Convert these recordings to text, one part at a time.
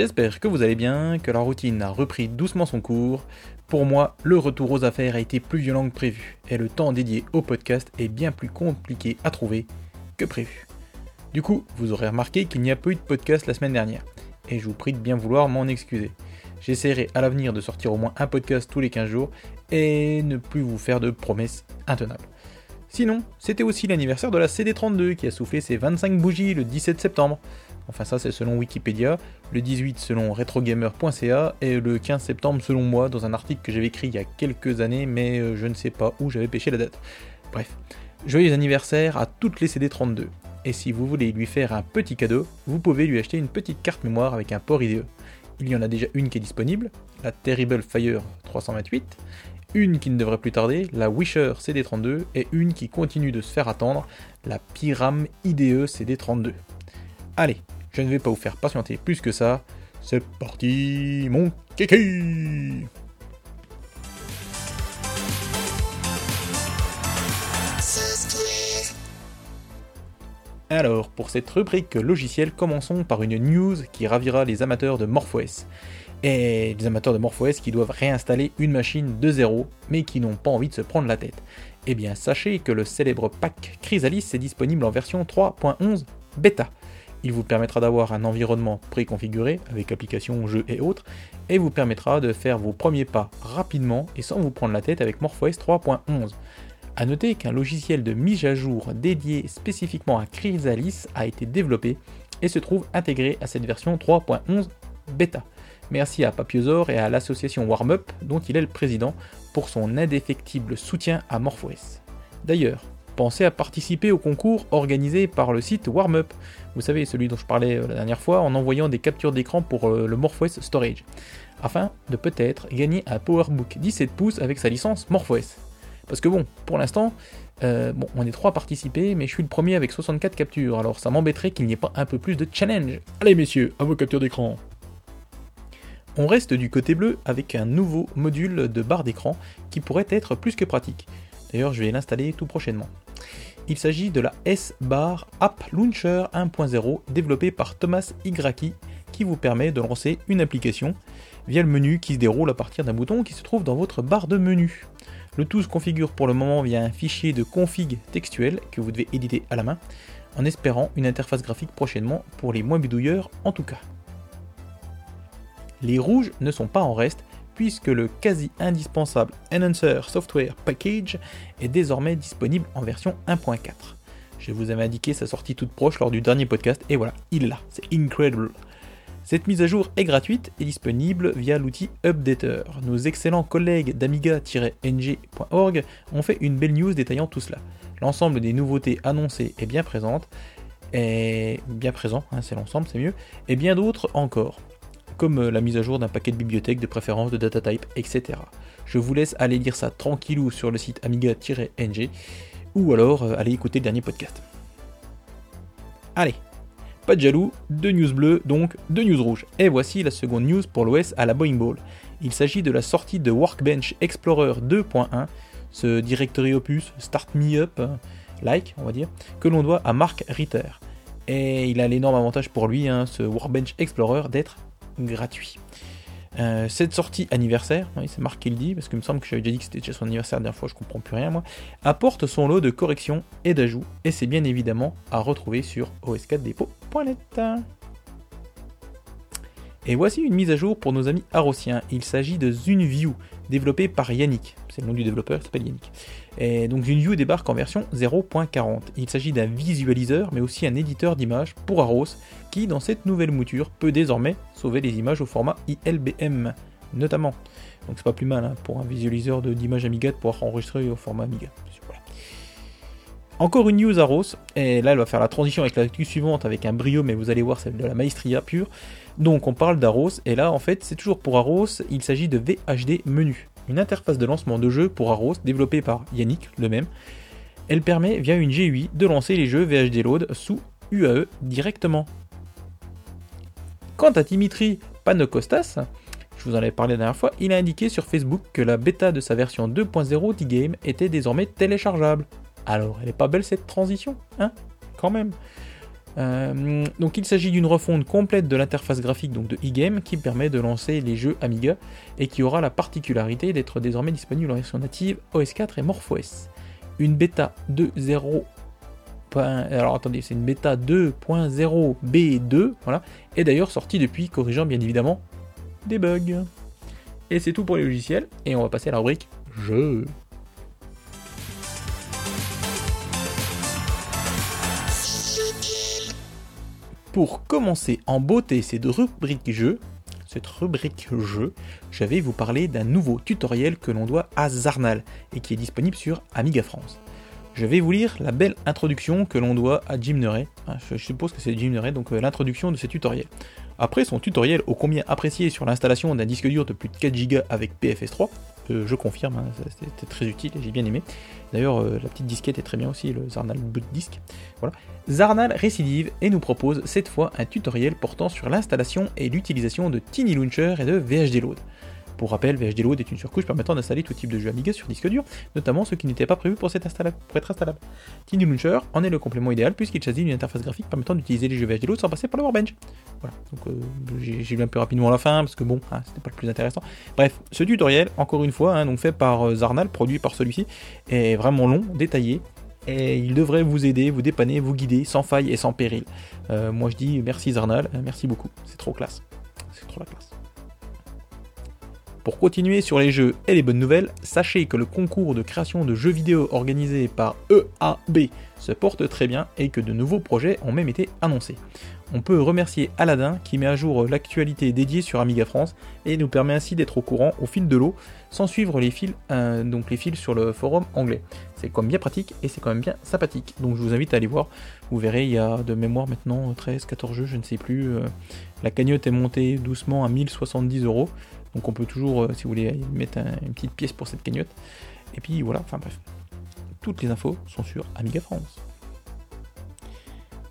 J'espère que vous allez bien, que la routine a repris doucement son cours. Pour moi, le retour aux affaires a été plus violent que prévu, et le temps dédié au podcast est bien plus compliqué à trouver que prévu. Du coup, vous aurez remarqué qu'il n'y a pas eu de podcast la semaine dernière, et je vous prie de bien vouloir m'en excuser. J'essaierai à l'avenir de sortir au moins un podcast tous les 15 jours, et ne plus vous faire de promesses intenables. Sinon, c'était aussi l'anniversaire de la CD32 qui a soufflé ses 25 bougies le 17 septembre. Enfin ça c'est selon Wikipédia, le 18 selon retrogamer.ca et le 15 septembre selon moi dans un article que j'avais écrit il y a quelques années mais euh, je ne sais pas où j'avais pêché la date. Bref, joyeux anniversaire à toutes les CD32. Et si vous voulez lui faire un petit cadeau, vous pouvez lui acheter une petite carte mémoire avec un port IDE. Il y en a déjà une qui est disponible, la Terrible Fire 328, une qui ne devrait plus tarder, la Wisher CD32, et une qui continue de se faire attendre, la Pyram IDE CD32. Allez, je ne vais pas vous faire patienter plus que ça, c'est parti mon kiki Alors, pour cette rubrique logicielle, commençons par une news qui ravira les amateurs de MorphOS et les amateurs de MorphOS qui doivent réinstaller une machine de zéro, mais qui n'ont pas envie de se prendre la tête. Eh bien, sachez que le célèbre pack Chrysalis est disponible en version 3.11 bêta. Il vous permettra d'avoir un environnement préconfiguré avec applications, jeux et autres, et vous permettra de faire vos premiers pas rapidement et sans vous prendre la tête avec MorphOS 3.11. A noter qu'un logiciel de mise à jour dédié spécifiquement à Chrysalis a été développé et se trouve intégré à cette version 3.11 bêta. Merci à Papiosor et à l'association WarmUp, dont il est le président, pour son indéfectible soutien à MorphOS. D'ailleurs, pensez à participer au concours organisé par le site WarmUp, vous savez, celui dont je parlais euh, la dernière fois, en envoyant des captures d'écran pour euh, le MorphOS Storage, afin de peut-être gagner un PowerBook 17 pouces avec sa licence MorphOS. Parce que bon, pour l'instant, euh, bon, on est trois à participer, mais je suis le premier avec 64 captures, alors ça m'embêterait qu'il n'y ait pas un peu plus de challenge. Allez messieurs, à vos captures d'écran on reste du côté bleu avec un nouveau module de barre d'écran qui pourrait être plus que pratique. D'ailleurs, je vais l'installer tout prochainement. Il s'agit de la S-Bar App Launcher 1.0 développée par Thomas Igraki qui vous permet de lancer une application via le menu qui se déroule à partir d'un bouton qui se trouve dans votre barre de menu. Le tout se configure pour le moment via un fichier de config textuel que vous devez éditer à la main, en espérant une interface graphique prochainement pour les moins bidouilleurs en tout cas. Les rouges ne sont pas en reste puisque le quasi indispensable Enhancer Software Package est désormais disponible en version 1.4. Je vous avais indiqué sa sortie toute proche lors du dernier podcast et voilà, il est c'est incredible. Cette mise à jour est gratuite et disponible via l'outil Updater. Nos excellents collègues d'amiga-ng.org ont fait une belle news détaillant tout cela. L'ensemble des nouveautés annoncées est bien présente, et bien présent, hein, c'est l'ensemble, c'est mieux, et bien d'autres encore comme euh, la mise à jour d'un paquet de bibliothèques, de préférences, de data type, etc. Je vous laisse aller lire ça tranquillou sur le site amiga-ng ou alors euh, aller écouter le dernier podcast. Allez, pas de jaloux, deux news bleues, donc deux news rouges. Et voici la seconde news pour l'OS à la Boeing Ball. Il s'agit de la sortie de Workbench Explorer 2.1, ce directory opus Start Me Up, hein, like on va dire, que l'on doit à Mark Ritter. Et il a l'énorme avantage pour lui, hein, ce Workbench Explorer, d'être gratuit. Euh, cette sortie anniversaire, c'est Marc qui le dit, parce qu'il me semble que j'avais déjà dit que c'était déjà son anniversaire la dernière fois, je comprends plus rien moi, apporte son lot de corrections et d'ajouts, et c'est bien évidemment à retrouver sur os4depot.net. Et voici une mise à jour pour nos amis arrosiens. Il s'agit de ZuneView, développé par Yannick. C'est le nom du développeur, s'appelle Yannick. Et donc ZuneView débarque en version 0.40. Il s'agit d'un visualiseur, mais aussi un éditeur d'images pour Aros, qui dans cette nouvelle mouture peut désormais sauver les images au format ILBM, notamment. Donc c'est pas plus mal hein, pour un visualiseur d'images Amiga de pouvoir enregistrer au format Amiga. Encore une news à et là elle va faire la transition avec la suivante avec un brio, mais vous allez voir c'est de la maestria pure. Donc on parle d'Aros, et là en fait c'est toujours pour Aros, il s'agit de VHD Menu, une interface de lancement de jeu pour Aros développée par Yannick, le même. Elle permet via une GUI de lancer les jeux VHD Load sous UAE directement. Quant à Dimitri Panokostas, je vous en avais parlé la dernière fois, il a indiqué sur Facebook que la bêta de sa version 2.0 d'e-game était désormais téléchargeable. Alors, elle est pas belle cette transition, hein? Quand même. Euh, donc il s'agit d'une refonte complète de l'interface graphique donc de e-game qui permet de lancer les jeux Amiga et qui aura la particularité d'être désormais disponible en version native OS 4 et MorphOS. Une bêta 2.0 alors attendez, c'est une bêta 2.0 B2, voilà, et d'ailleurs sortie depuis, corrigeant bien évidemment des bugs. Et c'est tout pour les logiciels, et on va passer à la rubrique jeux. Pour commencer en beauté cette rubrique jeu, cette rubrique jeu, je vais vous parler d'un nouveau tutoriel que l'on doit à Zarnal et qui est disponible sur Amiga France. Je vais vous lire la belle introduction que l'on doit à Jim Neray. Ah, je suppose que c'est Jim Neray, donc euh, l'introduction de ce tutoriel. Après son tutoriel ô combien apprécié sur l'installation d'un disque dur de plus de 4 Go avec PFS3, je confirme, hein, c'était très utile et j'ai bien aimé. D'ailleurs, euh, la petite disquette est très bien aussi, le Zarnal Boot Disk. Voilà. Zarnal récidive et nous propose cette fois un tutoriel portant sur l'installation et l'utilisation de Tiny Launcher et de VHD Load. Pour rappel, VHD Load est une surcouche permettant d'installer tout type de jeux Amiga sur disque dur, notamment ceux qui n'étaient pas prévus pour, être installables. Tiny Launcher en est le complément idéal puisqu'il choisit une interface graphique permettant d'utiliser les jeux VHD Load sans passer par le Warbench. Voilà, donc euh, j'ai lu un peu rapidement à la fin parce que bon, hein, c'était pas le plus intéressant. Bref, ce tutoriel, encore une fois, hein, donc fait par euh, Zarnal, produit par celui-ci, est vraiment long, détaillé, et il devrait vous aider, vous dépanner, vous guider sans faille et sans péril. Euh, moi je dis merci Zarnal, merci beaucoup, c'est trop classe. C'est trop la classe. Pour continuer sur les jeux et les bonnes nouvelles, sachez que le concours de création de jeux vidéo organisé par EAB se porte très bien et que de nouveaux projets ont même été annoncés. On peut remercier Aladdin qui met à jour l'actualité dédiée sur Amiga France et nous permet ainsi d'être au courant au fil de l'eau sans suivre les fils, euh, sur le forum anglais. C'est quand même bien pratique et c'est quand même bien sympathique. Donc je vous invite à aller voir. Vous verrez, il y a de mémoire maintenant 13, 14 jeux, je ne sais plus. Euh, la cagnotte est montée doucement à 1070 euros. Donc on peut toujours, euh, si vous voulez, mettre une petite pièce pour cette cagnotte. Et puis voilà, enfin bref. Toutes les infos sont sur Amiga France.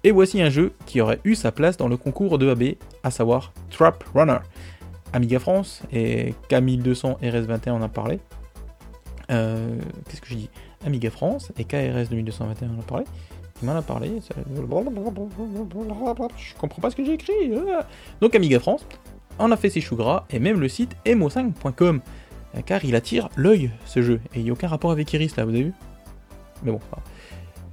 Et voici un jeu qui aurait eu sa place dans le concours de AB, à savoir Trap Runner. Amiga France et K1200 RS21 en a parlé. Euh, qu'est-ce que je dis? Amiga France et KRS 2221 en a parlé. Il m'en a parlé. Je comprends pas ce que j'ai écrit. Donc Amiga France, en a fait ses choux gras, et même le site mo5.com, car il attire l'œil, ce jeu, et il n'y a aucun rapport avec Iris, là, vous avez vu? Mais bon,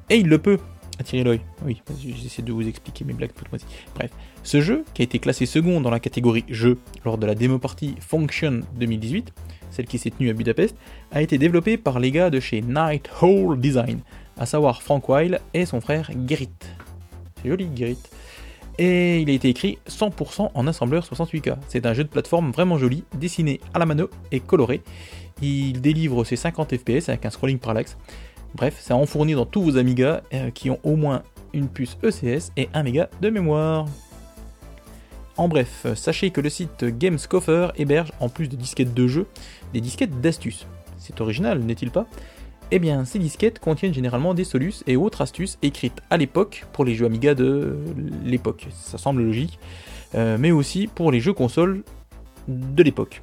et il le peut attirer l'œil. Oui, j'essaie de vous expliquer mes blagues toute Bref, ce jeu, qui a été classé second dans la catégorie jeu lors de la démo partie Function 2018, celle qui s'est tenue à Budapest, a été développé par les gars de chez Night Hole Design, à savoir Frank Weil et son frère Gerrit. C'est joli, Gerrit et il a été écrit 100% en assembleur 68K. C'est un jeu de plateforme vraiment joli, dessiné à la mano et coloré. Il délivre ses 50 FPS avec un scrolling parallaxe. Bref, ça en fournit dans tous vos Amiga euh, qui ont au moins une puce ECS et 1 méga de mémoire. En bref, sachez que le site Gamescoffer héberge, en plus de disquettes de jeu, des disquettes d'astuces. C'est original, n'est-il pas? Eh bien, ces disquettes contiennent généralement des solus et autres astuces écrites à l'époque pour les jeux Amiga de l'époque. Ça semble logique. Euh, mais aussi pour les jeux consoles de l'époque.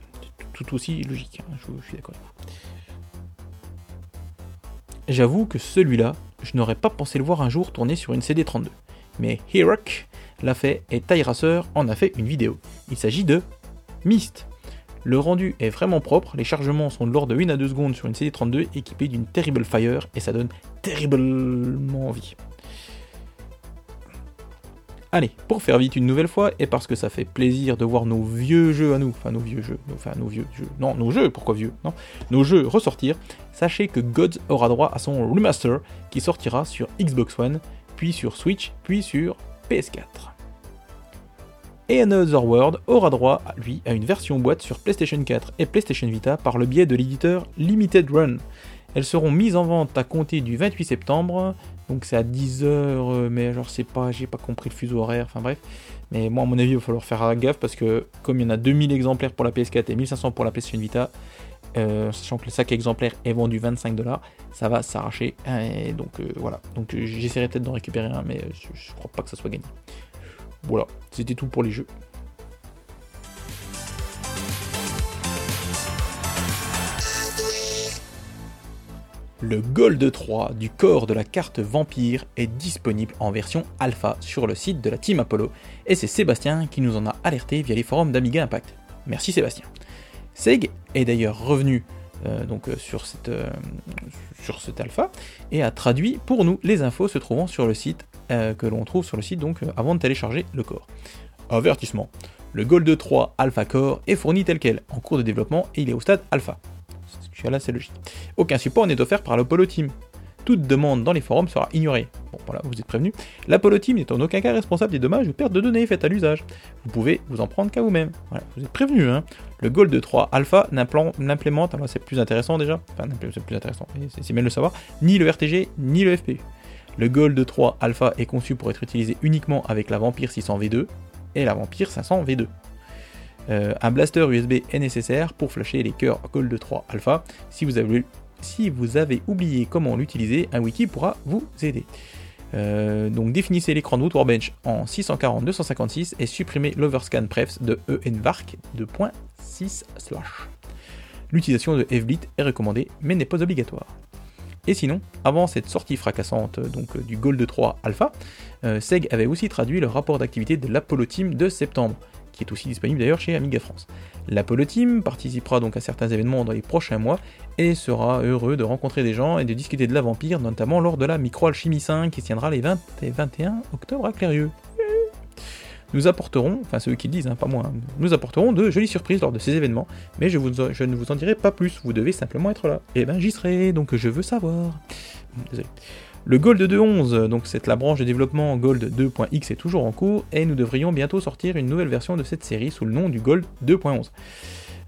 Tout aussi logique, hein, je, suis d'accord J'avoue que celui-là, je n'aurais pas pensé le voir un jour tourner sur une CD32. Mais Hirok l'a fait et TieRacer en a fait une vidéo. Il s'agit de Myst. Le rendu est vraiment propre, les chargements sont de l'ordre de 1 à 2 secondes sur une CD32 équipée d'une Terrible Fire et ça donne terriblement envie. Allez, pour faire vite une nouvelle fois, et parce que ça fait plaisir de voir nos vieux jeux à nous, enfin nos vieux jeux, enfin nos vieux jeux, non, nos jeux, pourquoi vieux, non, nos jeux ressortir, sachez que Gods aura droit à son remaster qui sortira sur Xbox One, puis sur Switch, puis sur PS4 et Another World aura droit, lui, à une version boîte sur PlayStation 4 et PlayStation Vita par le biais de l'éditeur Limited Run. Elles seront mises en vente à compter du 28 septembre, donc c'est à 10h, euh, mais alors c'est pas, j'ai pas compris le fuseau horaire, enfin bref. Mais moi, à mon avis, il va falloir faire gaffe parce que comme il y en a 2000 exemplaires pour la PS4 et 1500 pour la PlayStation Vita, euh, sachant que le sac exemplaire est vendu 25 dollars, ça va s'arracher. Donc euh, voilà. Donc j'essaierai peut-être d'en récupérer un, mais je, je crois pas que ça soit gagné. Voilà, c'était tout pour les jeux. Le Gold 3 du corps de la carte Vampire est disponible en version alpha sur le site de la Team Apollo et c'est Sébastien qui nous en a alerté via les forums d'Amiga Impact. Merci Sébastien. Seg est d'ailleurs revenu euh, donc, euh, sur, cette, euh, sur cet alpha et a traduit pour nous les infos se trouvant sur le site que l'on trouve sur le site donc avant de télécharger le corps. Avertissement. Le Gold 3 Alpha Core est fourni tel quel, en cours de développement et il est au stade alpha. Là, c'est logique. Aucun support n'est offert par l'Apollo Team. Toute demande dans les forums sera ignorée. Bon, voilà, vous êtes prévenus. L'Apollo Team n'est en aucun cas responsable des dommages ou pertes de données faites à l'usage. Vous pouvez vous en prendre qu'à vous-même. Voilà, vous êtes prévenus. Hein. Le Gold 3 Alpha n'implémente, alors c'est plus intéressant déjà, enfin c'est plus intéressant, c'est bien de le savoir, ni le RTG ni le FPU. Le Gold 3 Alpha est conçu pour être utilisé uniquement avec la Vampire 600 V2 et la Vampire 500 V2. Euh, un blaster USB est nécessaire pour flasher les cœurs Gold 3 Alpha. Si vous avez, oublié comment l'utiliser, un wiki pourra vous aider. Euh, donc définissez l'écran de Workbench en 640-256 et supprimez l'overscan prefs de envark 2.6 slash. L'utilisation de FBlit est recommandée mais n'est pas obligatoire. Et sinon, avant cette sortie fracassante donc, du Gold 3 Alpha, euh, SEG avait aussi traduit le rapport d'activité de l'Apollo Team de septembre, qui est aussi disponible d'ailleurs chez Amiga France. L'Apollo Team participera donc à certains événements dans les prochains mois et sera heureux de rencontrer des gens et de discuter de la vampire, notamment lors de la Micro-Alchimie 5 qui se tiendra les 20 et 21 octobre à Clérieux. Nous apporterons, enfin ceux qui disent, hein, pas moi, hein, nous apporterons de jolies surprises lors de ces événements, mais je, je, ne vous en dirai pas plus, vous devez simplement être là. Et eh ben j'y serai, donc je veux savoir. Le Gold 2.11, donc c'est la branche de développement Gold 2.x est toujours en cours et nous devrions bientôt sortir une nouvelle version de cette série sous le nom du Gold 2.11.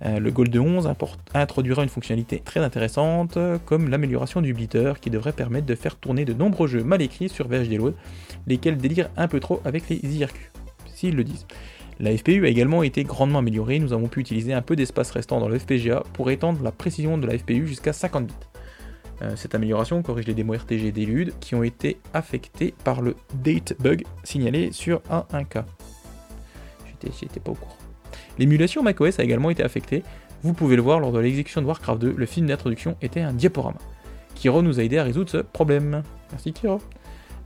Euh, le Gold 11 introduira une fonctionnalité très intéressante comme l'amélioration du blitter qui devrait permettre de faire tourner de nombreux jeux mal écrits sur VHD lesquels délirent un peu trop avec les IRQ, s'ils le disent. La FPU a également été grandement améliorée, nous avons pu utiliser un peu d'espace restant dans le FPGA pour étendre la précision de la FPU jusqu'à 50 bits. Euh, cette amélioration corrige les démos RTG d'Elude qui ont été affectés par le date bug signalé sur A1K. J'étais pas au courant. L'émulation macOS a également été affectée. Vous pouvez le voir lors de l'exécution de Warcraft 2, le film d'introduction était un diaporama. Kiro nous a aidé à résoudre ce problème. Merci Kiro.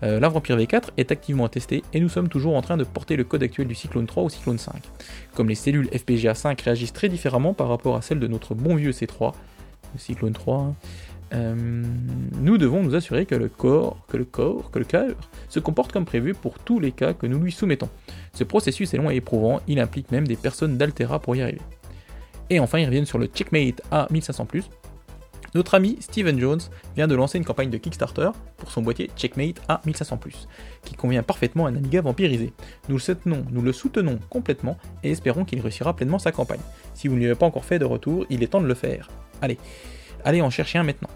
Euh, la Vampire V4 est activement attestée et nous sommes toujours en train de porter le code actuel du Cyclone 3 au Cyclone 5. Comme les cellules FPGA 5 réagissent très différemment par rapport à celles de notre bon vieux C3, le Cyclone 3, euh, nous devons nous assurer que le corps, que le corps, que le cœur se comporte comme prévu pour tous les cas que nous lui soumettons. Ce processus est long et éprouvant, il implique même des personnes d'Altera pour y arriver. Et enfin, ils reviennent sur le Checkmate A1500+. Notre ami Steven Jones vient de lancer une campagne de Kickstarter pour son boîtier Checkmate A1500+, qui convient parfaitement à un Amiga vampirisé. Nous le soutenons, nous le soutenons complètement et espérons qu'il réussira pleinement sa campagne. Si vous ne lui avez pas encore fait de retour, il est temps de le faire. Allez, allez en chercher un maintenant.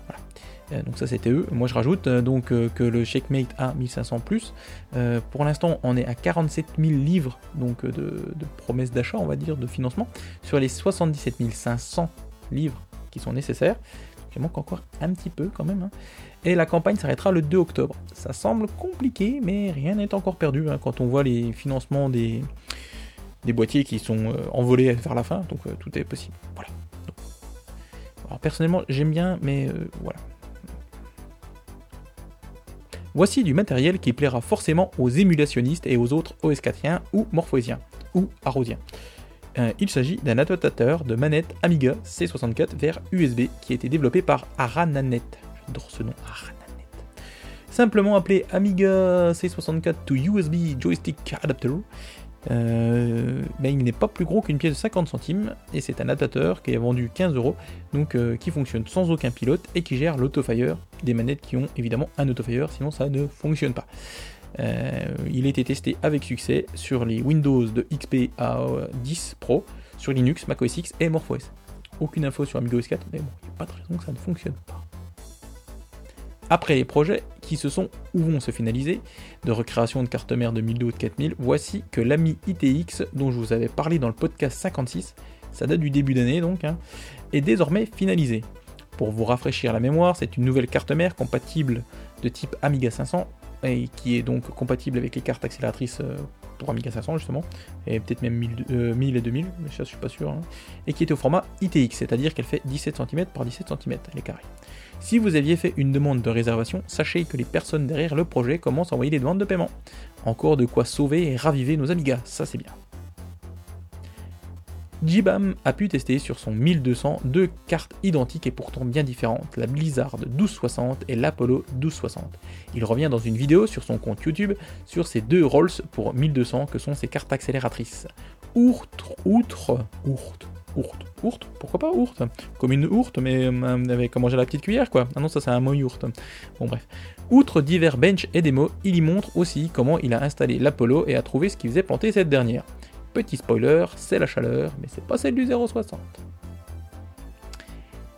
Euh, donc ça c'était eux. Moi je rajoute euh, donc euh, que le Checkmate a 1500 plus. pour l'instant on est à 47 000 livres donc de, promesses d'achat on va dire de financement sur les 77 500 livres qui sont nécessaires. Il manque encore un petit peu quand même. Hein. Et la campagne s'arrêtera le 2 octobre. Ça semble compliqué mais rien n'est encore perdu hein, quand on voit les financements des, boîtiers qui sont envolés vers la fin. Donc tout est possible. Voilà. Alors personnellement, j'aime bien, mais euh, voilà. Voici du matériel qui plaira forcément aux émulationnistes et aux autres os 4 ou morphoisiens, ou arrosiens. Euh, il s'agit d'un adaptateur de manette Amiga C64 vers USB qui a été développé par Arananet. J'adore ce nom, Arananet. Simplement appelé Amiga C64 to USB Joystick Adapter, euh, mais il n'est pas plus gros qu'une pièce de 50 centimes et c'est un adaptateur qui est vendu 15 euros donc euh, qui fonctionne sans aucun pilote et qui gère l'autofire des manettes qui ont évidemment un autofire sinon ça ne fonctionne pas. Euh, il a été testé avec succès sur les Windows de XP à 10 Pro, sur Linux, Mac OS X et MorphOS. Aucune info sur Amiga OS 4, mais bon, il n'y a pas de raison que ça ne fonctionne pas. Après les projets qui se sont ou vont se finaliser, de recréation de carte mère de 1002 ou de 4000, voici que l'AMI ITX, dont je vous avais parlé dans le podcast 56, ça date du début d'année donc, hein, est désormais finalisé. Pour vous rafraîchir la mémoire, c'est une nouvelle carte mère compatible de type Amiga 500 et qui est donc compatible avec les cartes accélératrices euh, pour Amiga 500 justement, et peut-être même 1000, et 2000, mais ça je suis pas sûr, hein. et qui était au format ITX, c'est-à-dire qu'elle fait 17 cm par 17 cm, elle est carrée. Si vous aviez fait une demande de réservation, sachez que les personnes derrière le projet commencent à envoyer des demandes de paiement. Encore de quoi sauver et raviver nos Amigas, ça c'est bien. Jibam a pu tester sur son 1200 deux cartes identiques et pourtant bien différentes, la Blizzard 1260 et l'Apollo 1260. Il revient dans une vidéo sur son compte YouTube sur ces deux Rolls pour 1200 que sont ces cartes accélératrices. Outre, outre, ourte, ourte, ourte, pourquoi pas ourte Comme une ourte, mais euh, avec à manger la petite cuillère quoi. Ah non, ça c'est un mot ourte. Bon bref. Outre divers bench et démos, il y montre aussi comment il a installé l'Apollo et a trouvé ce qui faisait planter cette dernière. Petit spoiler, c'est la chaleur, mais c'est pas celle du 0,60.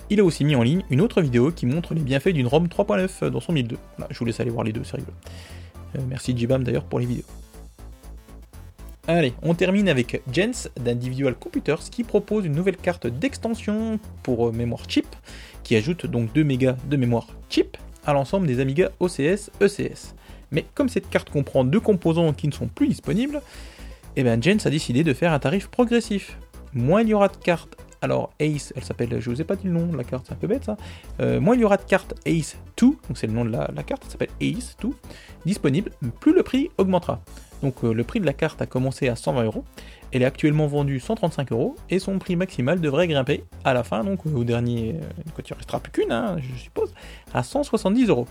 Il a aussi mis en ligne une autre vidéo qui montre les bienfaits d'une ROM 3.9 dans son 1002. je vous laisse aller voir les deux, c'est rigolo. Euh, merci Jibam d'ailleurs pour les vidéos. Allez, on termine avec Jens d'Individual Computers qui propose une nouvelle carte d'extension pour euh, mémoire chip qui ajoute donc 2 mégas de mémoire chip à l'ensemble des Amiga OCS ECS. Mais comme cette carte comprend deux composants qui ne sont plus disponibles, et eh bien Jens a décidé de faire un tarif progressif. Moins il y aura de cartes, alors Ace, elle s'appelle, je vous ai pas dit le nom de la carte, c'est un peu bête ça. Euh, moins il y aura de cartes Ace 2, donc c'est le nom de la, carte, elle s'appelle Ace 2, disponible, plus le prix augmentera. Donc euh, le prix de la carte a commencé à 120 euros, elle est actuellement vendue 135 euros et son prix maximal devrait grimper à la fin, donc au dernier, quand il ne restera plus qu'une, hein, je suppose, à 170 euros.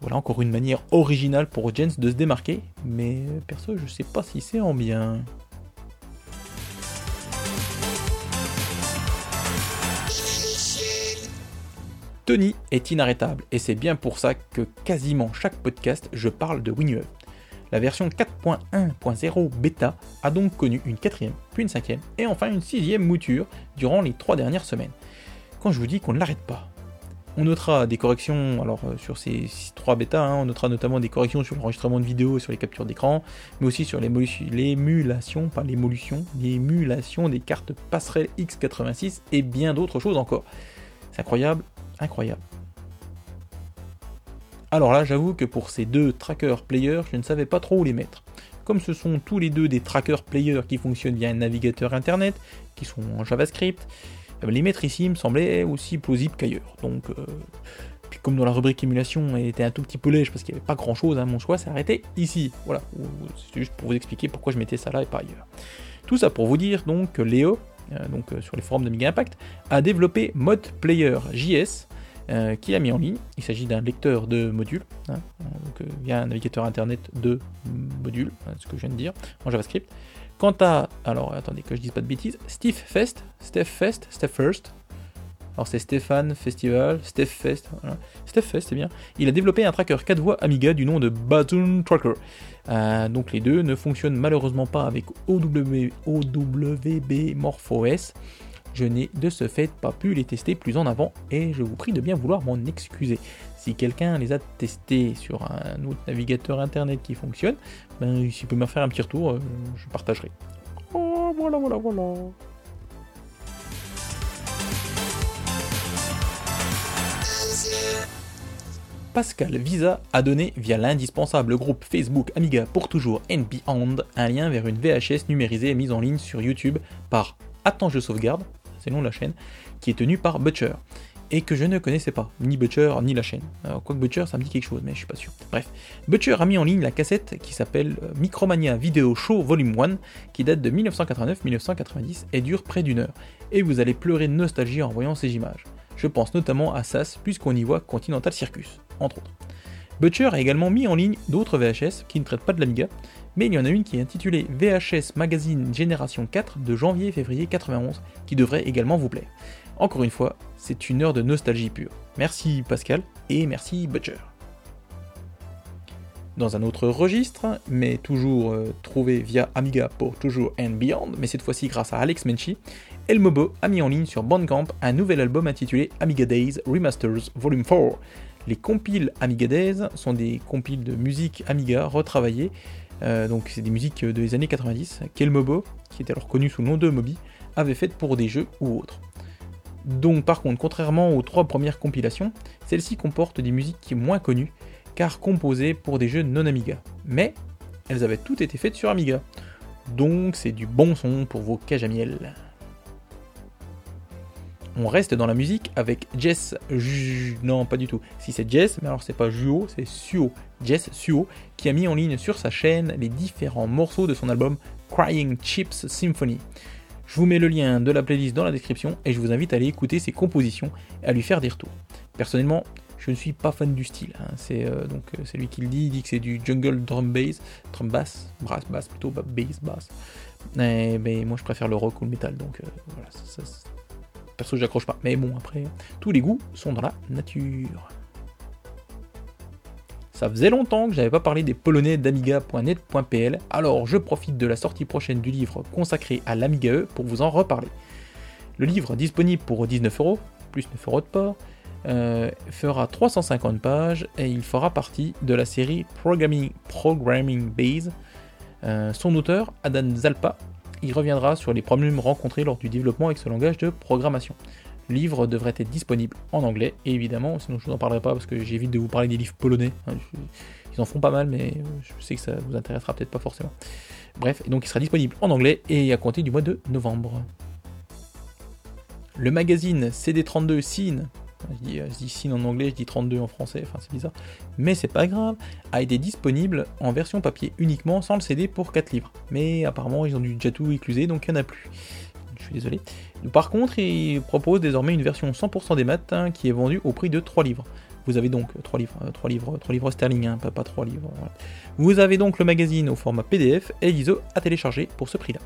Voilà encore une manière originale pour Jens de se démarquer, mais perso je sais pas si c'est en bien. Tony est inarrêtable et c'est bien pour ça que quasiment chaque podcast je parle de WinUE. La version 4.1.0 bêta a donc connu une quatrième, puis une cinquième et enfin une sixième mouture durant les trois dernières semaines. Quand je vous dis qu'on ne l'arrête pas, on notera des corrections alors euh, sur ces trois bêtas, hein, on notera notamment des corrections sur l'enregistrement de vidéo et sur les captures d'écran, mais aussi sur l'émulation, pas l'émulation des cartes passerelle X86 et bien d'autres choses encore. C'est incroyable, incroyable. Alors là, j'avoue que pour ces deux trackers players, je ne savais pas trop où les mettre. Comme ce sont tous les deux des trackers players qui fonctionnent via un navigateur internet, qui sont en JavaScript, les mettre ici me semblait aussi plausible qu'ailleurs. Donc, euh, comme dans la rubrique émulation elle était un tout petit peu lèche parce qu'il n'y avait pas grand chose, hein, mon choix s'est arrêté ici. Voilà, c'est juste pour vous expliquer pourquoi je mettais ça là et pas ailleurs. Tout ça pour vous dire donc que Léo, euh, donc sur les forums de Mega Impact, a développé Mod Player JS. qui a mis en ligne. Il s'agit d'un lecteur de modules, hein, via un navigateur internet de modules, hein, ce que je viens de dire, en JavaScript, Quant à, alors attendez que je dise pas de bêtises, Steve Fest, Steph Fest, Steph First. Alors c'est Stéphane Festival, Steph Fest, voilà. Steph Fest, c'est bien. Il a développé un tracker 4 voix Amiga du nom de Baton Tracker. Euh, donc les deux ne fonctionnent malheureusement pas avec OW, OWB MorphOS. Je n'ai de ce fait pas pu les tester plus en avant et je vous prie de bien vouloir m'en excuser. Si quelqu'un les a testés sur un autre navigateur internet qui fonctionne, ben, s'il peut me faire un petit retour, euh, je partagerai. Oh, voilà, voilà, voilà. Pascal Visa a donné via l'indispensable groupe Facebook Amiga pour toujours and Beyond un lien vers une VHS numérisée mise en ligne sur YouTube par Attends je sauvegarde, c'est le nom de la chaîne, qui est tenue par Butcher et que je ne connaissais pas, ni Butcher ni la chaîne. Alors, quoique Butcher, ça me dit quelque chose, mais je suis pas sûr. Bref, Butcher a mis en ligne la cassette qui s'appelle euh, Micromania Video Show Volume 1, qui date de 1989-1990 et dure près d'une heure. Et vous allez pleurer de nostalgie en voyant ces images. Je pense notamment à SAS, puisqu'on y voit Continental Circus, entre autres. Butcher a également mis en ligne d'autres VHS qui ne traitent pas de l'Amiga, mais il y en a une qui est intitulée VHS Magazine Génération 4 de janvier-février 91, qui devrait également vous plaire. Encore une fois, c'est une heure de nostalgie pure. Merci Pascal et merci Butcher. Dans un autre registre, mais toujours euh, trouvé via Amiga pour toujours and beyond, mais cette fois-ci grâce à Alex Menchi, Elmobo a mis en ligne sur Bandcamp un nouvel album intitulé Amiga Days Remasters Volume 4. Les compiles Amiga Days sont des compiles de musique Amiga retravaillées, euh, donc c'est des musiques des années 90 qu'Elmobo, qui était alors connu sous le nom de Moby, avait faites pour des jeux ou autres. Donc par contre, contrairement aux trois premières compilations, celle-ci comporte des musiques moins connues, car composées pour des jeux non Amiga. Mais elles avaient toutes été faites sur Amiga. Donc c'est du bon son pour vos cages à miel. On reste dans la musique avec Jess. Non, pas du tout. Si c'est Jess, mais alors c'est pas Juo, c'est Suo. Jess Suo, qui a mis en ligne sur sa chaîne les différents morceaux de son album Crying Chips Symphony. Je vous mets le lien de la playlist dans la description et je vous invite à aller écouter ses compositions et à lui faire des retours. Personnellement, je ne suis pas fan du style. Hein. C'est euh, donc euh, lui qui le dit. Il dit que c'est du jungle drum bass, drum bass, brass bass plutôt, bass bass. Mais, moi je préfère le rock ou le metal, donc euh, voilà. Ça, perso, j'accroche pas. Mais bon, après, tous les goûts sont dans la nature. Ça faisait longtemps que j'avais pas parlé des polonais d'amiga.net.pl, alors je profite de la sortie prochaine du livre consacré à l'Amiga E pour vous en reparler. Le livre, disponible pour 19 euros, plus 9 euros de port, euh, fera 350 pages et il fera partie de la série Programming, Programming Base. Euh, son auteur, Adam Zalpa, il reviendra sur les problèmes rencontrés lors du développement avec ce langage de programmation livre devrait être disponible en anglais, et évidemment, sinon je vous en parlerai pas parce que j'évite de vous parler des livres polonais. Ils en font pas mal, mais je sais que ça vous intéressera peut-être pas forcément. Bref, donc il sera disponible en anglais et à compter du mois de novembre. Le magazine CD32 Scene, je dis, je en anglais, je dis 32 en français, enfin c'est bizarre, mais c'est pas grave, a été disponible en version papier uniquement sans le CD pour 4 livres. Mais apparemment ils ont dû déjà tout écluser donc il n'y en a plus je suis désolé. Par contre, il propose désormais une version 100% des maths hein, qui est vendue au prix de 3 livres. Vous avez donc 3 livres, 3 euh, livres, 3 livres sterling, hein, pas, 3 livres. Vous avez donc le magazine au format PDF et l'ISO à télécharger pour ce prix-là.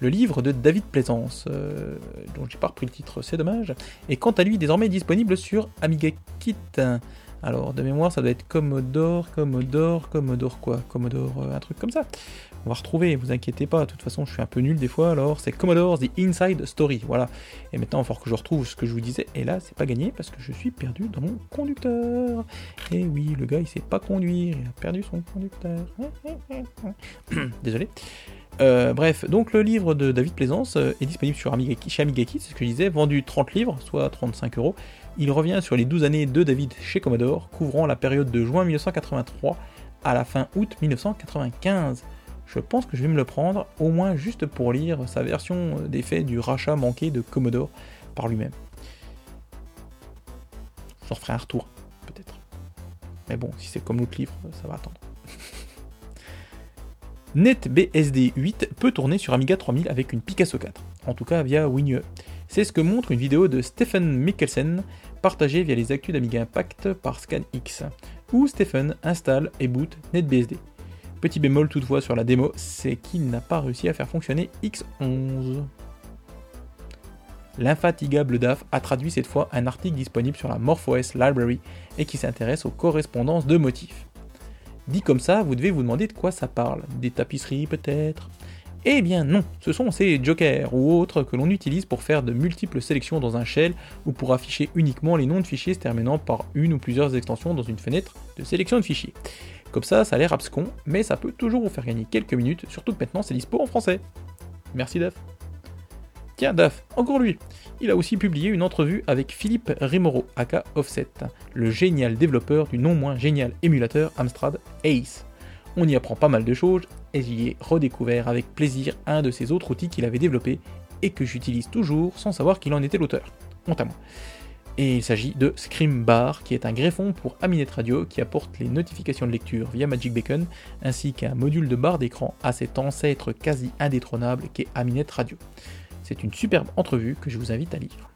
Le livre de David Plaisance, euh, dont j'ai pas repris le titre, c'est dommage, est quant à lui désormais disponible sur Amiga Kit. Alors, de mémoire, ça doit être Commodore, Commodore, Commodore quoi Commodore, euh, un truc comme ça. On va retrouver, vous inquiétez pas, de toute façon, je suis un peu nul des fois, alors c'est Commodore The Inside Story, voilà. Et maintenant, il va falloir que je retrouve ce que je vous disais, et là, c'est pas gagné parce que je suis perdu dans mon conducteur. Et oui, le gars, il sait pas conduire, il a perdu son conducteur. Désolé. Euh, bref, donc le livre de David Plaisance euh, est disponible sur Amiga, chez Amigaki, c'est ce que je disais, vendu 30 livres, soit 35 euros. Il revient sur les 12 années de David chez Commodore, couvrant la période de juin 1983 à la fin août 1995. Je pense que je vais me le prendre, au moins juste pour lire sa version des faits du rachat manqué de Commodore par lui-même. J'en ferai un retour, peut-être. Mais bon, si c'est comme l'autre livre, ça va attendre. NetBSD 8 peut tourner sur Amiga 3000 avec une Picasso 4, en tout cas via WinUE. C'est ce que montre une vidéo de Stephen Mikkelsen partagée via les actus d'Amiga Impact par ScanX, où Stephen installe et boot NetBSD. Petit bémol toutefois sur la démo, c'est qu'il n'a pas réussi à faire fonctionner X11. L'infatigable DAF a traduit cette fois un article disponible sur la MorphOS Library et qui s'intéresse aux correspondances de motifs. Dit comme ça, vous devez vous demander de quoi ça parle. Des tapisseries peut-être? Eh bien non, ce sont ces jokers ou autres que l'on utilise pour faire de multiples sélections dans un shell ou pour afficher uniquement les noms de fichiers se terminant par une ou plusieurs extensions dans une fenêtre de sélection de fichiers. Comme ça, ça a l'air abscon, mais ça peut toujours vous faire gagner quelques minutes, surtout que maintenant c'est dispo en français. Merci Daf. Tiens, Daf, encore lui Il a aussi publié une entrevue avec Philippe Rimoro, aka Offset, le génial développeur du non moins génial émulateur Amstrad Ace. On y apprend pas mal de choses, et j'y ai redécouvert avec plaisir un de ces autres outils qu'il avait développé et que j'utilise toujours sans savoir qu'il en était l'auteur. Honte à moi. Et il s'agit de Screambar, qui est un greffon pour Aminet Radio qui apporte les notifications de lecture via Magic Beacon, ainsi qu'un module de barre d'écran à cet ancêtre quasi indétrônable qu'est Aminet Radio. C'est une superbe entrevue que je vous invite à lire.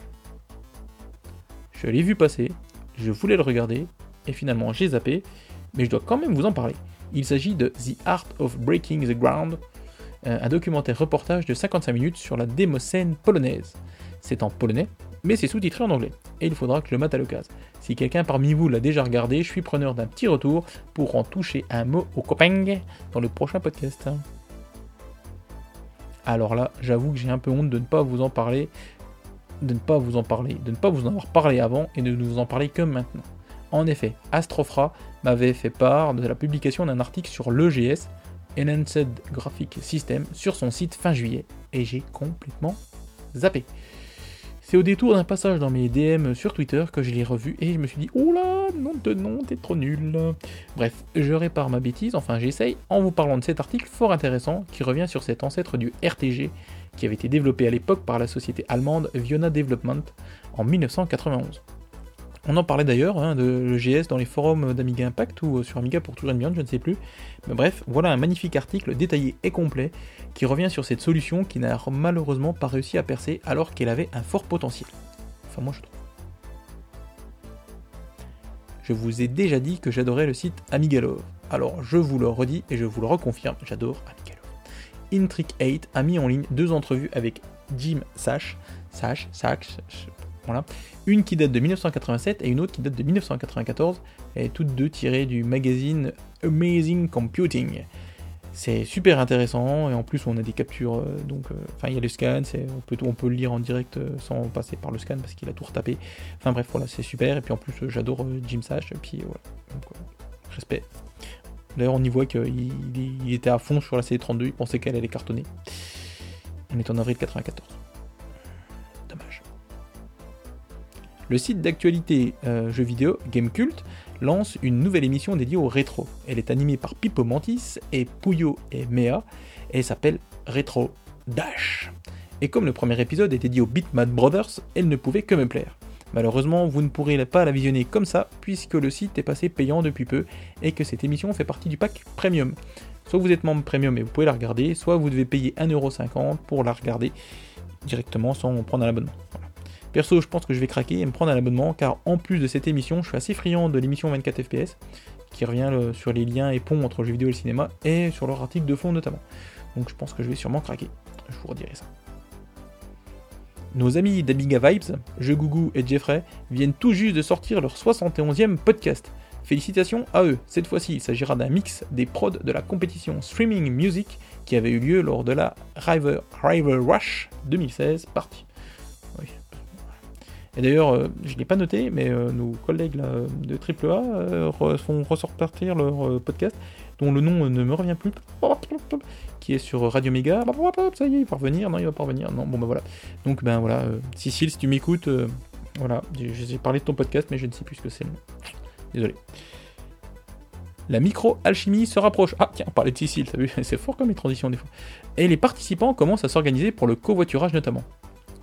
Je l'ai vu passer, je voulais le regarder, et finalement j'ai zappé, mais je dois quand même vous en parler. Il s'agit de The Art of Breaking the Ground, euh, un documentaire reportage de 55 minutes sur la démocène polonaise. C'est en polonais, mais c'est sous-titré en anglais, et il faudra que je le mate à l'occasion. Si quelqu'un parmi vous l'a déjà regardé, je suis preneur d'un petit retour pour en toucher un mot au copain dans le prochain podcast. Alors là, j'avoue que j'ai un peu honte de ne pas vous en parler, de ne pas vous en parler, de ne pas vous en avoir parlé avant et de ne vous en parler que maintenant. En effet, Astrofra m'avait fait part de la publication d'un article sur l'EGS, Enhanced Graphic System, sur son site fin juillet, et j'ai complètement zappé. C'est au détour d'un passage dans mes DM sur Twitter que je l'ai revu et je me suis dit là, non de non, t'es trop nul. Bref, je répare ma bêtise, enfin j'essaye, en vous parlant de cet article fort intéressant qui revient sur cet ancêtre du RTG qui avait été développé à l'époque par la société allemande Viona Development en 1991. On en parlait d'ailleurs hein, de l'EGS dans les forums d'Amiga Impact ou sur Amiga pour toujours Beyond, je ne sais plus. Mais bref, voilà un magnifique article détaillé et complet qui revient sur cette solution qui n'a malheureusement pas réussi à percer alors qu'elle avait un fort potentiel. Enfin, moi je trouve. Je vous ai déjà dit que j'adorais le site Amigalove. Alors je vous le redis et je vous le reconfirme, j'adore Amigalove. Intric 8 a mis en ligne deux entrevues avec Jim Sash, Sash, Sash, voilà. Une qui date de 1987 et une autre qui date de 1994, et toutes deux tirées du magazine Amazing Computing. C'est super intéressant et en plus on a des captures, euh, donc euh, enfin il y a le scan, on peut, le lire en direct euh, sans passer par le scan parce qu'il a tout retapé. Enfin bref voilà c'est super et puis en plus j'adore Jim Sash et puis voilà donc respect. D'ailleurs on y voit qu'il il était à fond sur la CD32, il pensait qu'elle allait cartonner. On est en avril 94. Le site d'actualité euh, jeux vidéo Gamecult lance une nouvelle émission dédiée au rétro. Elle est animée par Pippo Mantis et Puyo et Mea et s'appelle Retro Dash. Et comme le premier épisode est dédié aux Bitmad Brothers, elle ne pouvait que me plaire. Malheureusement, vous ne pourrez pas la visionner comme ça puisque le site est passé payant depuis peu et que cette émission fait partie du pack premium. Soit vous êtes membre premium et vous pouvez la regarder, soit vous devez payer 1,50€ pour la regarder directement sans prendre un abonnement. Perso, je pense que je vais craquer et me prendre un abonnement car en plus de cette émission, je suis assez friand de l'émission 24 FPS qui revient sur les liens et ponts entre le jeu vidéo et le cinéma et sur leur article de fond notamment. Donc je pense que je vais sûrement craquer. Je vous redirai ça. Nos amis d'Amiga Vibes, Je Gougou et Jeffrey, viennent tout juste de sortir leur 71e podcast. Félicitations à eux. Cette fois-ci, il s'agira d'un mix des prods de la compétition Streaming Music qui avait eu lieu lors de la River, River Rush 2016 partie. Et d'ailleurs, euh, je l'ai pas noté, mais euh, nos collègues de AAA euh, font ressortir leur podcast, dont le nom ne me revient plus, qui est sur Radio Méga. Ça y est, il va revenir. Non, il va pas revenir. Non, bon, ben voilà. Donc, ben voilà, Cécile, si tu m'écoutes, voilà, j'ai parlé de ton podcast, mais je ne sais plus ce que c'est. Désolé. La micro-alchimie se rapproche. Ah, tiens, on parlait de Cécile, t'as vu? C'est fort comme les transitions des fois. Et les participants commencent à s'organiser pour le covoiturage notamment.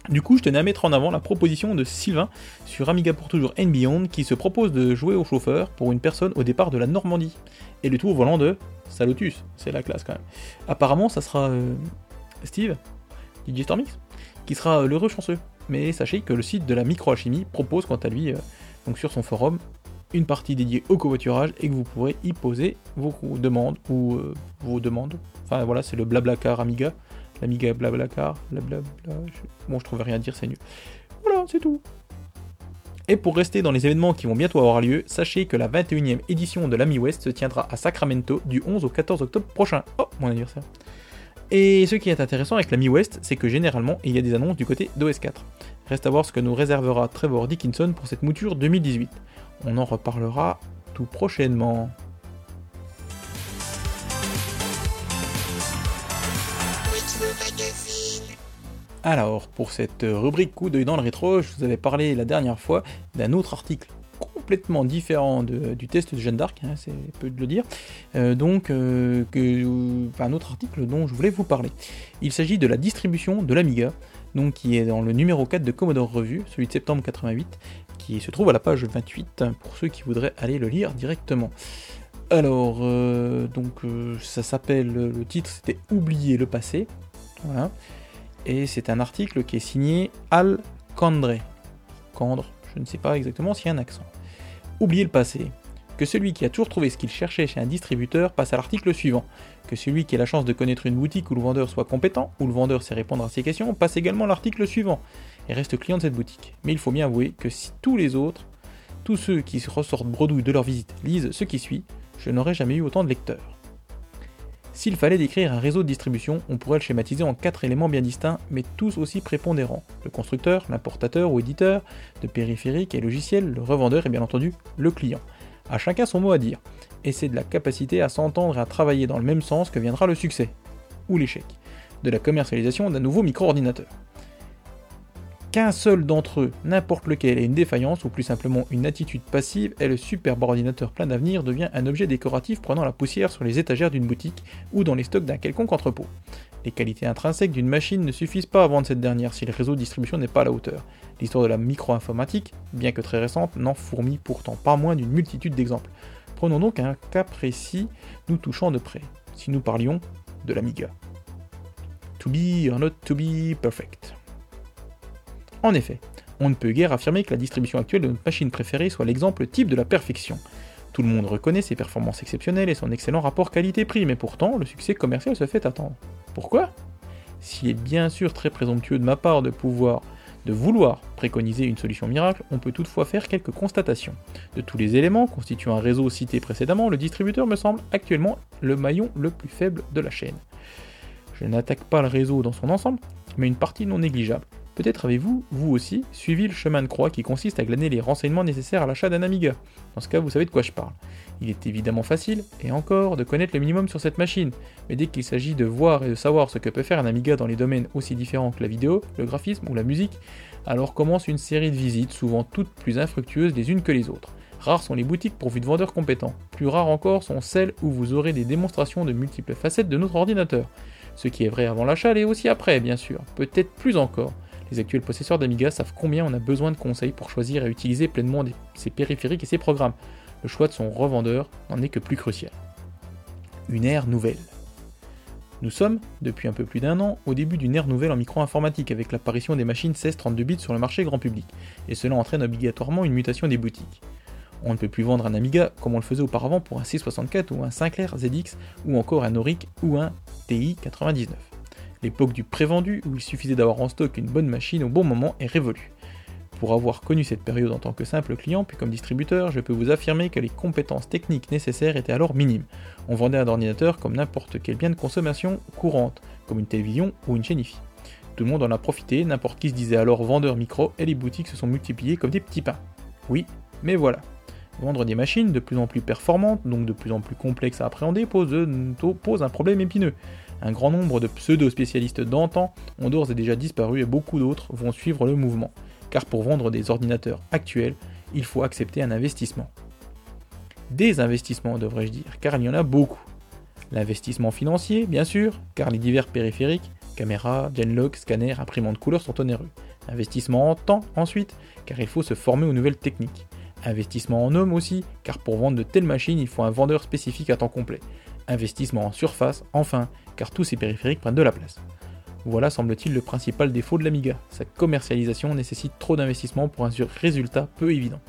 Du coup, je tenais à mettre en avant la proposition de Sylvain sur Amiga pour toujours and Beyond qui se propose de jouer au chauffeur pour une personne au départ de la Normandie. Et le tout au volant de Salotus, c'est la classe quand même. Apparemment, ça sera euh, Steve, DJ Stormix, qui sera l'heureux chanceux. Mais sachez que le site de la microalchimie propose quant à lui, euh, donc sur son forum, une partie dédiée au covoiturage et que vous pourrez y poser vos demandes ou euh, vos demandes. Enfin voilà, c'est le blablacar Amiga l'Amiga Blablacar, blablabla. Bon, je trouvais rien à dire, c'est nul. Voilà, c'est tout. Et pour rester dans les événements qui vont bientôt avoir lieu, sachez que la 21e édition de l'Ami West se tiendra à Sacramento du 11 au 14 octobre prochain. Oh, mon anniversaire. Et ce qui est intéressant avec l'Ami West, c'est que généralement, il y a des annonces du côté d'OS4. Reste à voir ce que nous réservera Trevor Dickinson pour cette mouture 2018. On en reparlera tout prochainement. Alors, pour cette rubrique coup d'œil dans le rétro, je vous avais parlé la dernière fois d'un autre article complètement différent du test de Jeanne d'Arc, hein, c'est peu de le dire, euh, donc euh, un autre article dont je voulais vous parler. Il s'agit de la distribution de l'Amiga, donc qui est dans le numéro 4 de Commodore Revue, celui de septembre 88, qui se trouve à la page 28 pour ceux qui voudraient aller le lire directement. Alors, euh, donc ça s'appelle, le titre c'était Oublier le passé, voilà et c'est un article qui est signé Al Kandre. Kandre, je ne sais pas exactement s'il y a un accent. Oubliez le passé. Que celui qui a toujours trouvé ce qu'il cherchait chez un distributeur passe à l'article suivant. Que celui qui a la chance de connaître une boutique où le vendeur soit compétent, où le vendeur sait répondre à ses questions, passe également l'article suivant et reste client de cette boutique. Mais il faut bien avouer que si tous les autres, tous ceux qui ressortent bredouilles de leur visite, lisent ce qui suit, je n'aurais jamais eu autant de lecteurs. S'il fallait décrire un réseau de distribution, on pourrait le schématiser en quatre éléments bien distincts, mais tous aussi prépondérants. Le constructeur, l'importateur ou éditeur, de périphériques et logiciels, le revendeur et bien entendu le client. À chacun son mot à dire, et c'est de la capacité à s'entendre et à travailler dans le même sens que viendra le succès, ou l'échec, de la commercialisation d'un nouveau micro-ordinateur. Qu'un seul d'entre eux, n'importe lequel, ait une défaillance ou plus simplement une attitude passive, et le superbe ordinateur plein d'avenir devient un objet décoratif prenant la poussière sur les étagères d'une boutique ou dans les stocks d'un quelconque entrepôt. Les qualités intrinsèques d'une machine ne suffisent pas à vendre cette dernière si le réseau de distribution n'est pas à la hauteur. L'histoire de la micro-informatique, bien que très récente, n'en fourmille pourtant pas moins d'une multitude d'exemples. Prenons donc un cas précis nous touchant de près, si nous parlions de l'Amiga. To be or not to be perfect. En effet, on ne peut guère affirmer que la distribution actuelle de notre machine préférée soit l'exemple type de la perfection. Tout le monde reconnaît ses performances exceptionnelles et son excellent rapport qualité-prix, mais pourtant, le succès commercial se fait attendre. Pourquoi? S'il est bien sûr très présomptueux de ma part de pouvoir, de vouloir préconiser une solution miracle, on peut toutefois faire quelques constatations. De tous les éléments constituant un réseau cité précédemment, le distributeur me semble actuellement le maillon le plus faible de la chaîne. Je n'attaque pas le réseau dans son ensemble, mais une partie non négligeable. Peut-être avez-vous, vous aussi, suivi le chemin de croix qui consiste à glaner les renseignements nécessaires à l'achat d'un Amiga. Dans ce cas, vous savez de quoi je parle. Il est évidemment facile, et encore, de connaître le minimum sur cette machine, mais dès qu'il s'agit de voir et de savoir ce que peut faire un Amiga dans les domaines aussi différents que la vidéo, le graphisme ou la musique, alors commence une série de visites, souvent toutes plus infructueuses les unes que les autres. Rares sont les boutiques pourvues de vendeurs compétents. Plus rares encore sont celles où vous aurez des démonstrations de multiples facettes de notre ordinateur. Ce qui est vrai avant l'achat l'est aussi après, bien sûr, peut-être plus encore. Les actuels possesseurs d'Amiga savent combien on a besoin de conseils pour choisir et utiliser pleinement ses périphériques et ses programmes. Le choix de son revendeur n'en est que plus crucial. Une ère nouvelle. Nous sommes, depuis un peu plus d'un an, au début d'une ère nouvelle en micro-informatique avec l'apparition des machines 16-32 bits sur le marché grand public, et cela entraîne obligatoirement une mutation des boutiques. On ne peut plus vendre un Amiga comme on le faisait auparavant pour un C64 ou un Sinclair ZX ou encore un Auric ou un TI-99. L'époque du prévendu, où il suffisait d'avoir en stock une bonne machine au bon moment, est révolue. Pour avoir connu cette période en tant que simple client, puis comme distributeur, je peux vous affirmer que les compétences techniques nécessaires étaient alors minimes. On vendait un ordinateur comme n'importe quel bien de consommation courante, comme une télévision ou une chaîne IFI. Tout le monde en a profité, n'importe qui se disait alors vendeur micro, et les boutiques se sont multipliées comme des petits pains. Oui, mais voilà. Vendre des machines de plus en plus performantes, donc de plus en plus complexes à appréhender, pose, pose un problème épineux. Un grand nombre de pseudo-spécialistes d'antan ont d'ores et déjà disparu et beaucoup d'autres vont suivre le mouvement, car pour vendre des ordinateurs actuels, il faut accepter un investissement. Des investissements, devrais-je dire, car il y en a beaucoup. L'investissement financier, bien sûr, car les divers périphériques, caméras, genlock, scanners, imprimantes couleurs sont onéreux. Investissement en temps, ensuite, car il faut se former aux nouvelles techniques. Investissement en hommes aussi, car pour vendre de telles machines, il faut un vendeur spécifique à temps complet. Investissement en surface, enfin, car tous ces périphériques prennent de la place. Voilà semble-t-il le principal défaut de l'Amiga. Sa commercialisation nécessite trop d'investissements pour un résultat peu évident.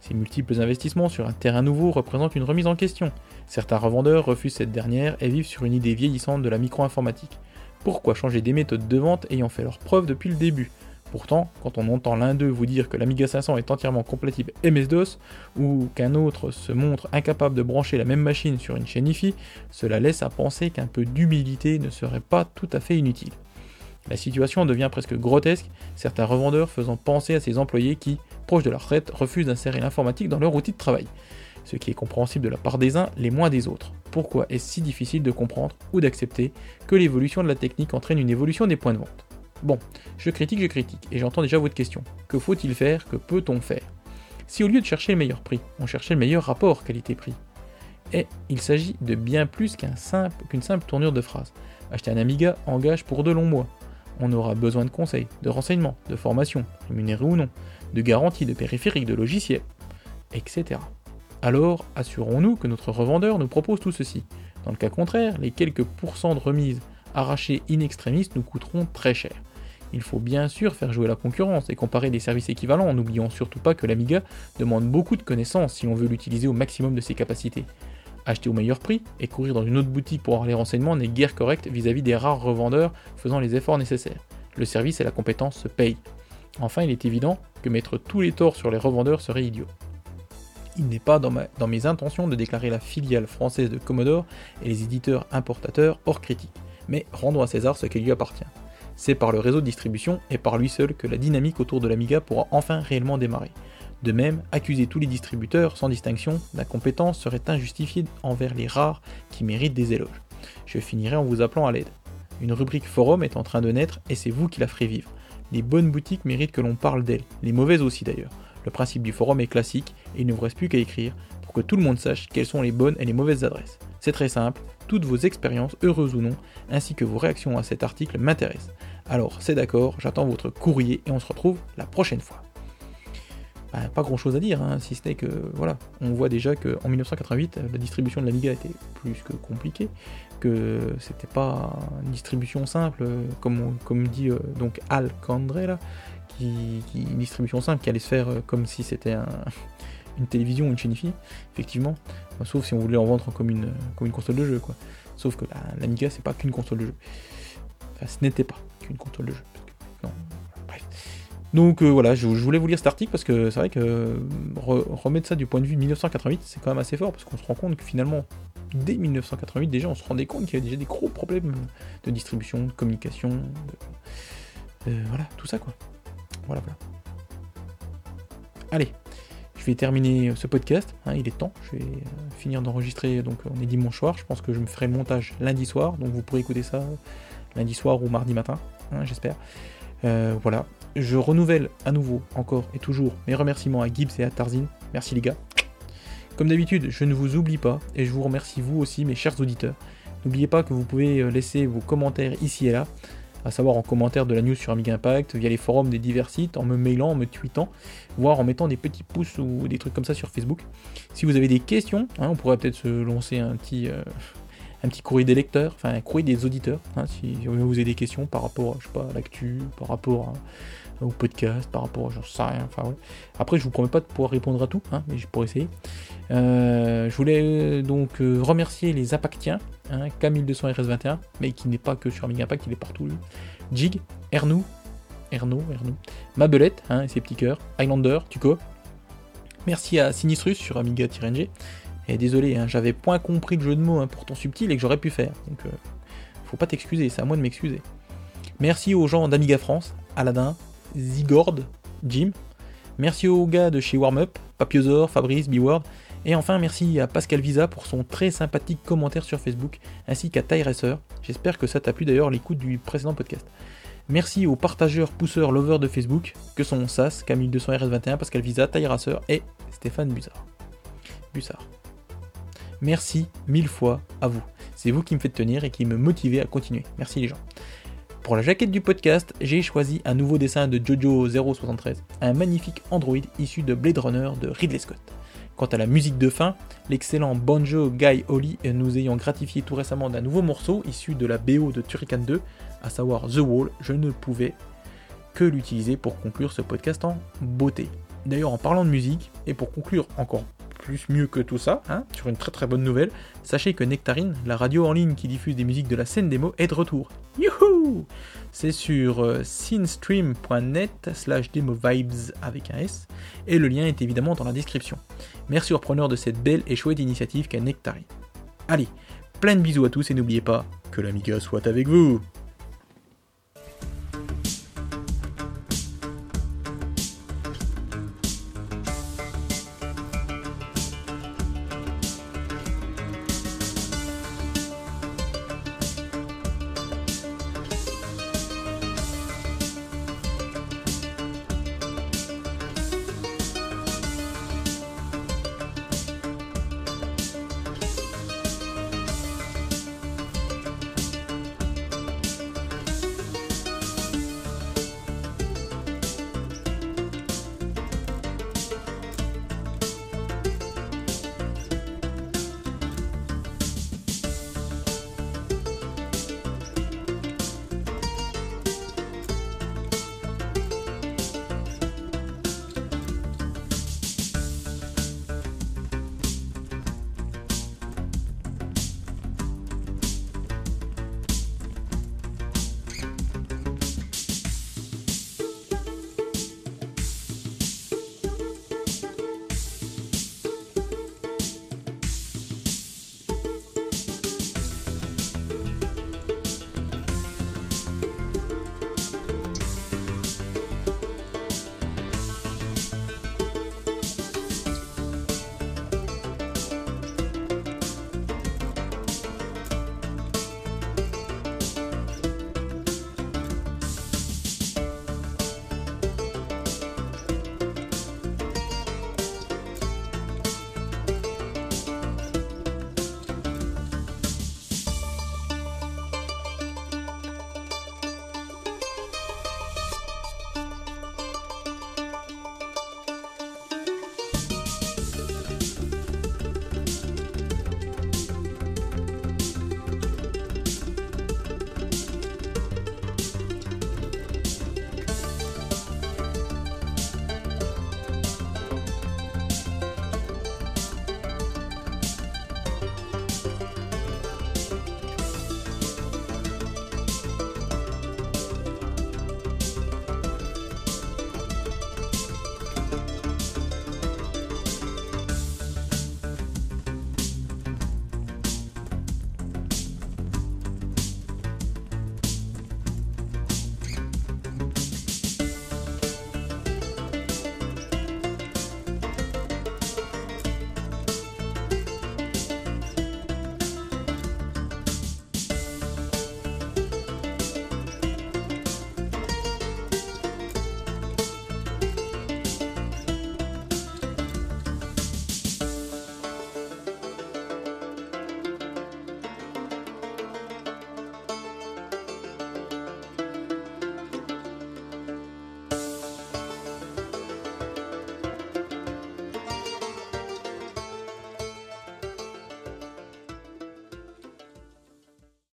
Ces multiples investissements sur un terrain nouveau représentent une remise en question. Certains revendeurs refusent cette dernière et vivent sur une idée vieillissante de la micro-informatique. Pourquoi changer des méthodes de vente ayant fait leur preuve depuis le début? Pourtant, quand on entend l'un d'eux vous dire que l'Amiga 500 est entièrement compatible MS-DOS, ou qu'un autre se montre incapable de brancher la même machine sur une chaîne IFI, cela laisse à penser qu'un peu d'humilité ne serait pas tout à fait inutile. La situation devient presque grotesque, certains revendeurs faisant penser à ces employés qui, proches de la retraite, refusent d'insérer l'informatique dans leur outil de travail. Ce qui est compréhensible de la part des uns, les moins des autres. Pourquoi est-ce si difficile de comprendre ou d'accepter que l'évolution de la technique entraîne une évolution des points de vente? Bon, je critique, je critique, et j'entends déjà votre question. Que faut-il faire? Que peut-on faire? Si au lieu de chercher le meilleur prix, on cherchait le meilleur rapport qualité-prix, et il s'agit de bien plus qu'une simple, tournure de phrase. Acheter un Amiga engage pour de longs mois. On aura besoin de conseils, de renseignements, de formations, rémunérés ou non, de garanties, de périphériques, de logiciels, etc. Alors, assurons-nous que notre revendeur nous propose tout ceci. Dans le cas contraire, les quelques pourcents de remise arrachés in extremis nous coûteront très cher. Il faut bien sûr faire jouer la concurrence et comparer des services équivalents en n'oubliant surtout pas que l'Amiga demande beaucoup de connaissances si on veut l'utiliser au maximum de ses capacités. Acheter au meilleur prix et courir dans une autre boutique pour avoir les renseignements n'est guère correct vis-à-vis des rares revendeurs faisant les efforts nécessaires. Le service et la compétence se payent. Enfin, il est évident que mettre tous les torts sur les revendeurs serait idiot. Il n'est pas dans, dans mes intentions de déclarer la filiale française de Commodore et les éditeurs importateurs hors critique, mais rendons à César ce qui lui appartient. C'est par le réseau de distribution et par lui seul que la dynamique autour de l'Amiga pourra enfin réellement démarrer. De même, accuser tous les distributeurs, sans distinction, d'incompétence serait injustifié envers les rares qui méritent des éloges. Je finirai en vous appelant à l'aide. Une rubrique forum est en train de naître et c'est vous qui la ferez vivre. Les bonnes boutiques méritent que l'on parle d'elles, les mauvaises aussi d'ailleurs. Le principe du forum est classique et il ne vous reste plus qu'à écrire pour que tout le monde sache quelles sont les bonnes et les mauvaises adresses. C'est très simple, toutes vos expériences, heureuses ou non, ainsi que vos réactions à cet article m'intéressent. Alors c'est d'accord, j'attends votre courrier et on se retrouve la prochaine fois. Bah, pas grand chose à dire, hein, si ce n'est que voilà, on voit déjà qu'en 1988, la distribution de l'Amiga était plus que compliquée, que c'était pas une distribution simple, comme, comme dit euh, donc Al Candré là, qui, une distribution simple qui allait se faire euh, comme si c'était une télévision une chaîne effectivement, sauf si on voulait en vendre comme une, comme une console de jeu quoi. Sauf que l'Amiga c'est pas qu'une console de jeu. Enfin, ce n'était pas qu'une console de jeu. Non, donc euh, voilà, je, voulais vous lire cet article parce que c'est vrai que remettre ça du point de vue de 1988, c'est quand même assez fort parce qu'on se rend compte que finalement, dès 1988, déjà, on se rendait compte qu'il y avait déjà des gros problèmes de distribution, de communication, voilà, tout ça quoi. Voilà, voilà. Allez, vais terminer ce podcast, hein, il est temps, je vais euh, finir d'enregistrer, donc on est dimanche soir, je pense que je me ferai le montage lundi soir, donc vous pourrez écouter ça lundi soir ou mardi matin, hein, j'espère. Euh, voilà, je renouvelle à nouveau, encore et toujours, mes remerciements à Gibbs et à Tarzin. Merci les gars. Comme d'habitude, je ne vous oublie pas et je vous remercie vous aussi, mes chers auditeurs. N'oubliez pas que vous pouvez euh, laisser vos commentaires ici et là, à savoir en commentaire de la news sur Amiga Impact, via les forums des divers sites, en me mailant, en me tweetant, voire en mettant des petits pouces ou des trucs comme ça sur Facebook. Si vous avez des questions, hein, on pourrait peut-être se lancer un petit, euh, un petit courrier des lecteurs, enfin un courrier des auditeurs, hein, si vous avez des questions par rapport, je sais pas, à l'actu, par rapport à au podcast, par rapport, j'en sais rien. Enfin, Après, je vous promets pas de pouvoir répondre à tout, hein, mais je pourrais essayer. Euh, je voulais euh, donc euh, remercier les Impactiens, hein, K1200RS21, mais qui n'est pas que sur Amiga Impact, il est partout. Jig, Ernou, Erno, Ernou, Mabelette, hein, et ses petits cœurs, Highlander, Tuco. Merci à Sinistrus sur Amiga-NG. Et désolé, hein, j'avais point compris le jeu de mots pourtant subtil et que j'aurais pu faire. Donc, faut pas t'excuser, c'est à moi de m'excuser. Merci aux gens d'Amiga France, Aladdin, Zigord, Jim. Merci aux gars de chez Warmup, Papiosor, Fabrice, Beword. Et enfin, merci à Pascal Visa pour son très sympathique commentaire sur Facebook, ainsi qu'à Tyresser. J'espère que ça t'a plu d'ailleurs l'écoute du précédent podcast. Merci aux partageurs, pousseurs, lovers de Facebook, que sont SAS, Camille200RS21, Pascal Visa, Tyresser et Stéphane Bussard. Bussard. Merci mille fois à vous. C'est vous qui me faites tenir et qui me motivez à continuer. Merci les gens. Pour la jaquette du podcast, j'ai choisi un nouveau dessin de Jojo 073, un magnifique android issu de Blade Runner de Ridley Scott. Quant à la musique de fin, l'excellent banjo Guy Holly nous ayant gratifié tout récemment d'un nouveau morceau issu de la BO de Turrican 2, à savoir The Wall, je ne pouvais que l'utiliser pour conclure ce podcast en beauté. D'ailleurs, en parlant de musique, et pour conclure encore plus mieux que tout ça, hein, sur une très très bonne nouvelle, sachez que Nectarine, la radio en ligne qui diffuse des musiques de la scène démo, est de retour. C'est sur euh, synstream.net slash demovibes avec un S, et le lien est évidemment dans la description. Merci aux repreneurs de cette belle et chouette initiative qu'est Nectarine. Allez, plein de bisous à tous et n'oubliez pas que l'Amiga soit avec vous